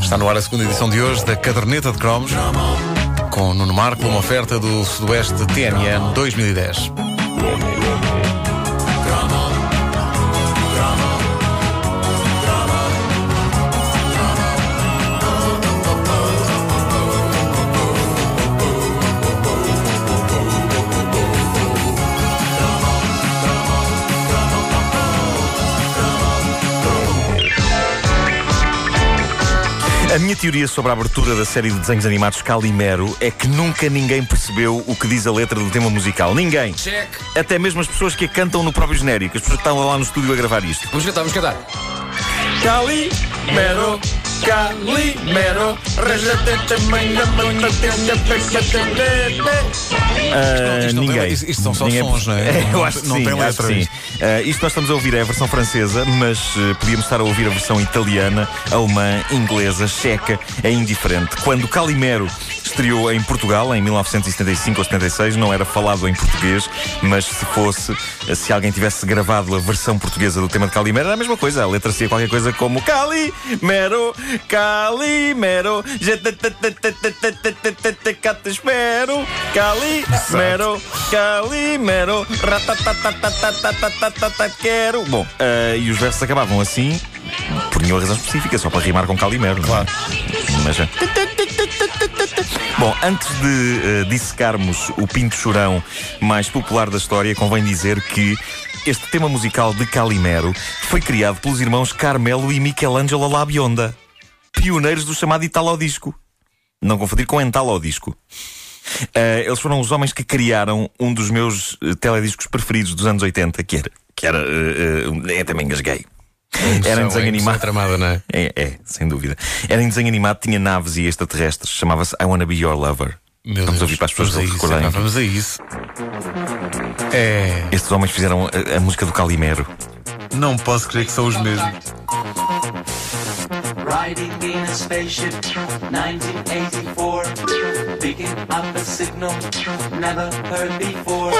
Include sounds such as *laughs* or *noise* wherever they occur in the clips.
Está no ar a segunda edição de hoje da Caderneta de Cromos com Nuno Marco, uma oferta do Sudoeste TNN 2010. Minha teoria sobre a abertura da série de desenhos animados Calimero é que nunca ninguém percebeu o que diz a letra do tema musical. Ninguém. Check. Até mesmo as pessoas que a cantam no próprio genérico, as pessoas que estão lá no estúdio a gravar isto. Vamos cantar, vamos cantar. Calimero, Calimero, Ah, Isto não tem- ninguém. isto- isto são só Ninguém- sons, não é? *laughs* Eu acho que Não sim, tem letras. sim. Ah, isto nós estamos a ouvir é a versão francesa, mas eh, podíamos estar a ouvir a versão italiana, alemã, inglesa, checa, é indiferente. Quando Calimero Estreou em Portugal em 1975 ou 76, não era falado em português, mas se fosse, se alguém tivesse gravado a versão portuguesa do tema de Calimero, era a mesma coisa. A letra seria qualquer coisa como Calimero, Calimero, Catespero, Calimero, Calimero, quero. Bom, uh, e os versos acabavam assim, por nenhuma razão específica, só para rimar com Calimero, claro. Mas já. Bom, antes de eh, dissecarmos o Pinto Chorão mais popular da história, convém dizer que este tema musical de Calimero foi criado pelos irmãos Carmelo e Michelangelo Labionda, pioneiros do chamado Italo Disco. Não confundir com Entalo Disco. Eh, eles foram os homens que criaram um dos meus eh, telediscos preferidos dos anos 80, que era. Que era eh, é, também engasguei. Era em desenho animado. tramada, não é? É, é, sem dúvida. Era em desenho animado, tinha naves e extraterrestres. Chamava-se I Wanna Be Your Lover. Meu Vamos Deus, ouvir para as pessoas vamos a isso, recordarem. epá, Vamos a isso. É. Estes homens fizeram a, a música do Calimero. Não posso crer que são os mesmos. Riding in a spaceship, 1984. Picking up a signal, never heard before.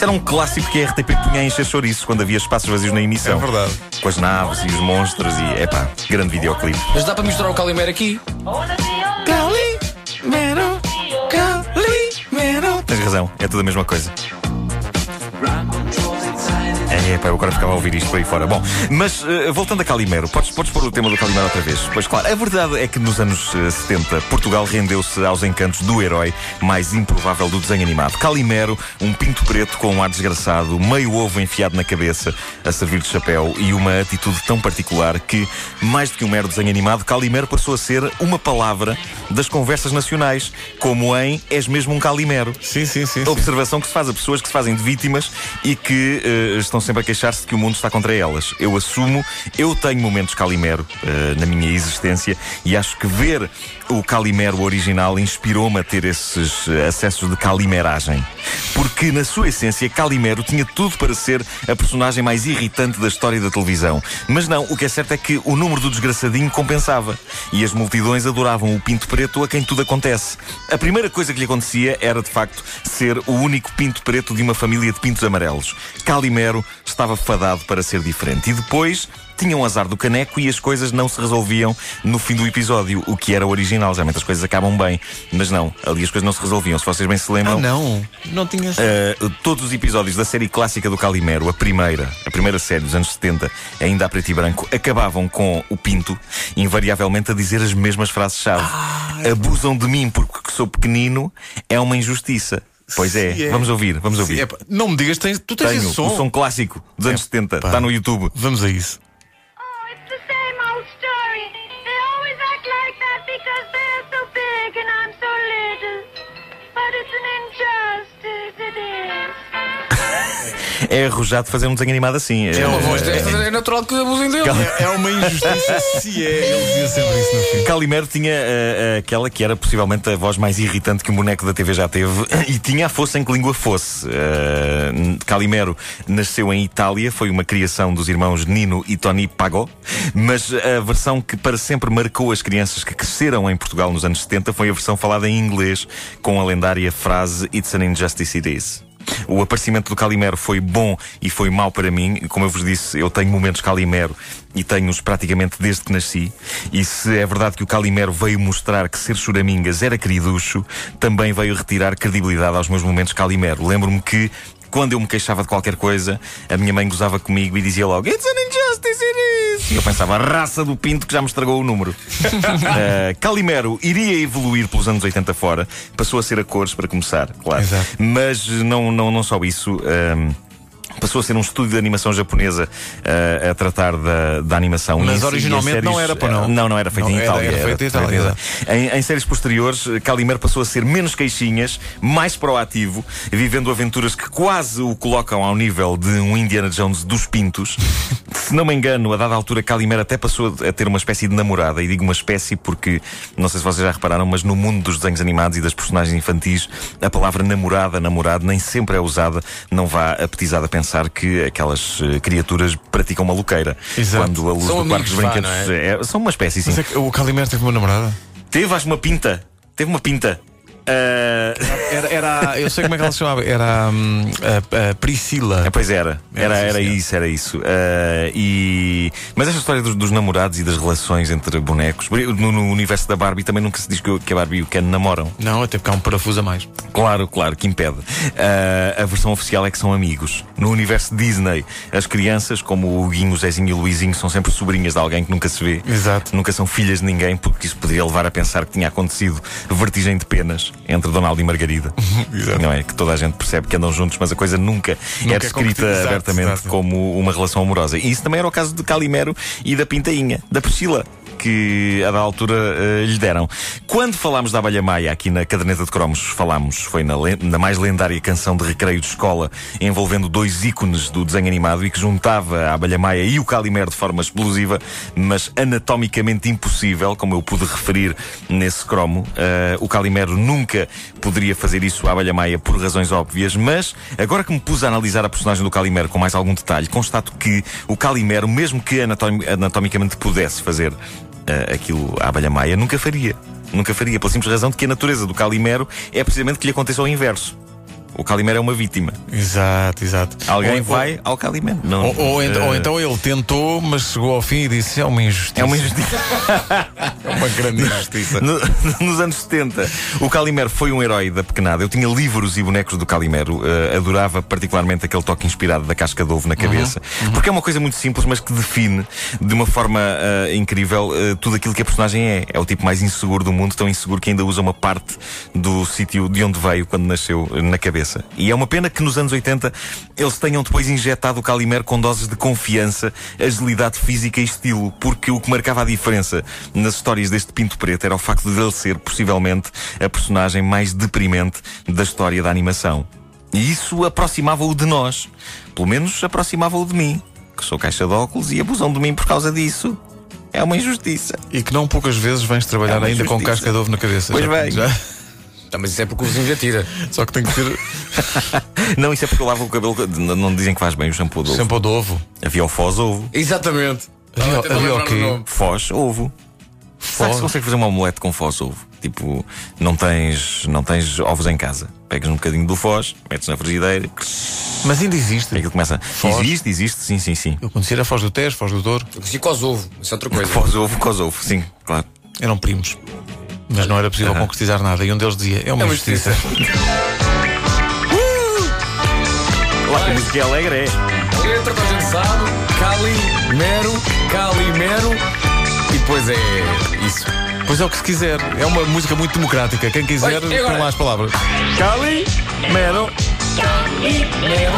Isto era um clássico que a RTP punha a encher chouriços quando havia espaços vazios na emissão. É verdade. Com as naves e os monstros e, epá, grande videoclipe. Mas dá para misturar o Calimero aqui? Calimero, Calimero. Tens razão, é tudo a mesma coisa. É, pá, eu agora ficava a ouvir isto aí fora. Bom, mas eh, voltando a Calimero, podes, podes pôr o tema do Calimero outra vez? Pois claro, a verdade é que nos anos eh, 70 Portugal rendeu-se aos encantos do herói mais improvável do desenho animado. Calimero, um pinto preto com um ar desgraçado, meio ovo enfiado na cabeça, a servir de chapéu e uma atitude tão particular que, mais do que um mero desenho animado, Calimero passou a ser uma palavra das conversas nacionais, como em És mesmo um Calimero. Sim, sim, sim. Observação que se faz a pessoas que se fazem de vítimas e que eh, estão sempre a queixar-se de que o mundo está contra elas. Eu assumo, eu tenho momentos Calimero eh, na minha existência e acho que ver o Calimero original inspirou-me a ter esses eh, acessos de calimeragem. Porque, na sua essência, Calimero tinha tudo para ser a personagem mais irritante da história da televisão. Mas não, o que é certo é que o número do desgraçadinho compensava. E as multidões adoravam o pinto preto a quem tudo acontece. A primeira coisa que lhe acontecia era, de facto, ser o único pinto preto de uma família de pintos amarelos. Calimero estava fadado para ser diferente. E depois tinham azar do caneco e as coisas não se resolviam no fim do episódio, o que era original. Geralmente as coisas acabam bem, mas não, ali as coisas não se resolviam. Se vocês bem se lembram. Ah, não. Não tinha. Uh, todos os episódios da série clássica do Calimero, a primeira, a primeira série dos anos 70, ainda a preto e branco, acabavam com o Pinto, invariavelmente a dizer as mesmas frases-chave. Abusam de mim porque sou pequenino, é uma injustiça. Pois é, é. vamos ouvir, vamos ouvir. epá, não me digas, tens, tu tens Tenho esse som. o som clássico dos anos 70, Epá. está no YouTube. Vamos a isso. É arrojado fazer um desenho animado assim. É uma voz desta, é natural que abusem dele. É uma injustiça *laughs* se é. Ele dizia sempre isso no fim. Calimero tinha eh, aquela que era possivelmente a voz mais irritante que um boneco da TV já teve e tinha a fosse em que língua fosse. Eh, Calimero nasceu em Itália, foi uma criação dos irmãos Nino e Tony Pagò, mas a versão que para sempre marcou as crianças que cresceram em Portugal nos anos 70 foi a versão falada em inglês com a lendária frase It's an injustice it is. O aparecimento do Calimero foi bom e foi mau para mim. Como eu vos disse, eu tenho momentos Calimero e tenho-os praticamente desde que nasci. E se é verdade que o Calimero veio mostrar que ser choramingas era queriducho, também veio retirar credibilidade aos meus momentos Calimero. Lembro-me que quando eu me queixava de qualquer coisa, a minha mãe gozava comigo e dizia logo: It's an injustice, it is! E eu pensava: a raça do pinto que já me estragou o número. uh, *laughs* Calimero iria evoluir pelos anos 80 fora, passou a ser a cores para começar, claro. Exato. Mas não, não, não só isso. um, Passou a ser um estúdio de animação japonesa uh, a tratar da, da animação. Mas E e em originalmente não era, pô, não? Não, não era feito Não, em era- Itália. era feito em Itália, Em, em séries posteriores, Calimero passou a ser menos queixinhas, mais proativo, vivendo aventuras que quase o colocam ao nível de um Indiana Jones dos pintos. *laughs* Se não me engano, a dada altura, Calimero até passou a ter uma espécie de namorada. E digo uma espécie porque, não sei se vocês já repararam, mas no mundo dos desenhos animados e das personagens infantis, a palavra namorada, namorado, nem sempre é usada. Não vá apetizado a pensar que aquelas eh, criaturas praticam uma loqueira. Exato. Quando a luz São do quarto dos vá, brinquedos não é- são uma espécie, sim. Mas é que o Calimero teve uma namorada? Teve, acho, uma pinta. Teve uma pinta. Ah, Era, era, eu sei como é que ela se chamava. Era hum, a, a Priscila. É, pois era, era, Era, sim, era senhor. isso, era isso. Ah, e... Mas esta história dos, dos namorados e das relações entre bonecos, no, no universo da Barbie também nunca se diz que, que a Barbie e o Ken namoram. Não, até porque há um parafuso a mais. Claro, claro, que impede. Ah, a versão oficial é que são amigos. No universo Disney, as crianças, como o Guinho, o Zezinho e o Luizinho, são sempre sobrinhas de alguém que nunca se vê. Exato. Nunca são filhas de ninguém, porque isso poderia levar a pensar que tinha acontecido vertigem de penas entre Donaldo e Margarida. *laughs* Não é? Que toda a gente percebe que andam juntos, mas a coisa nunca, Nunca é é descrita. Exato, abertamente exato. como uma relação amorosa. E isso também era o caso de Calimero e da Pintainha, da Priscila. Que a da altura eh, lhe deram. Quando falámos da Abelha Maia aqui na caderneta de cromos, falámos, foi na, na mais lendária canção de recreio de escola, envolvendo dois ícones do desenho animado e que juntava a Abelha Maia e o Calimero de forma explosiva, mas anatomicamente impossível, como eu pude referir nesse cromo. Eh, o Calimero nunca poderia fazer isso à Abelha Maia por razões óbvias, mas agora que me pus a analisar a personagem do Calimero com mais algum detalhe, constato que o Calimero, mesmo que anatom- anatomicamente pudesse fazer eh, aquilo à Abelha Maia, nunca faria. Nunca faria, pela simples razão de que a natureza do Calimero é precisamente que lhe aconteça ao inverso. O Calimero é uma vítima. Exato, exato. Alguém Ou- vai ao Calimero. Não, Ou, ou ent- eh, ou então ele tentou, mas chegou ao fim e disse: é uma injustiça. É uma injustiça. *laughs* É uma grande injustiça. No- nos anos 70, o Calimero foi um herói da pequenada. Eu tinha livros e bonecos do Calimero. eh, adorava particularmente aquele toque inspirado da casca de ovo na cabeça. Porque é uma coisa muito simples, mas que define de uma forma eh, incrível eh, tudo aquilo que a personagem é. É o tipo mais inseguro do mundo, tão inseguro que ainda usa uma parte do sítio de onde veio quando nasceu na cabeça. E é uma pena que nos anos 80 eles tenham depois injetado o Calimero com doses de confiança, agilidade física e estilo. Porque o que marcava a diferença nas histórias deste Pinto Preto era o facto de ele ser, possivelmente, a personagem mais deprimente da história da animação. E isso aproximava-o de nós. Pelo menos aproximava-o de mim, que sou caixa de óculos e abusam de mim por causa disso. É uma injustiça. E que não poucas vezes vens trabalhar É ainda com injustiça. casca de ovo na cabeça. Pois Já- bem. já- Tá, mas isso é porque o vizinho já tira. *laughs* Só que tem que ter *laughs* Não, isso é porque eu lavo o cabelo. Não não dizem que faz bem o shampoo de ovo. shampoo de ovo. Havia o Foz ovo. Exatamente. Havia- havia o quê? do. Foz ovo. Será que se consegue fazer uma omelete com Foz ovo? Tipo, não tens, não tens ovos em casa. Pegas um bocadinho do Foz, metes na frigideira, Mas ainda existe. aquilo começa. Foz? Existe, existe, sim, sim, sim. Eu conhecia a Foz do Tejo, Foz do Douro. Eu conheci cos ovo. Isso é outra coisa. Foz ovo, cos ovo, sim, claro. Eram primos. Mas não era possível concretizar nada. E um deles dizia: é uma É uma injustiça. Lá que a música é alegre é. Letra toda a gente sabe. Cali, Mero, Cali, Mero. E depois é isso. Pois é o que se quiser. É uma música muito democrática. Quem quiser, põe lá as palavras. Cali, Mero.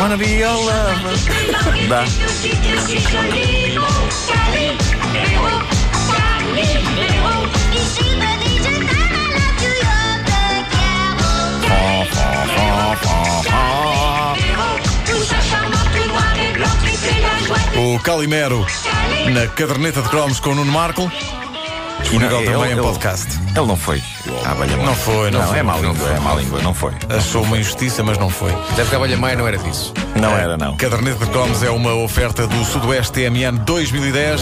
Wanna be your lover. Dá. O Calimero na caderneta de cromos com o Nuno Marco. Disponível Ele- também em ele- podcast. Ele não foi. Não foi, não foi. é má língua, é má língua, não foi. Achou uma injustiça, mas não foi. Até porque a Abelha Maia não era disso. Não era, não. Caderneta de cromos é uma oferta do Sudoeste TMN 2010.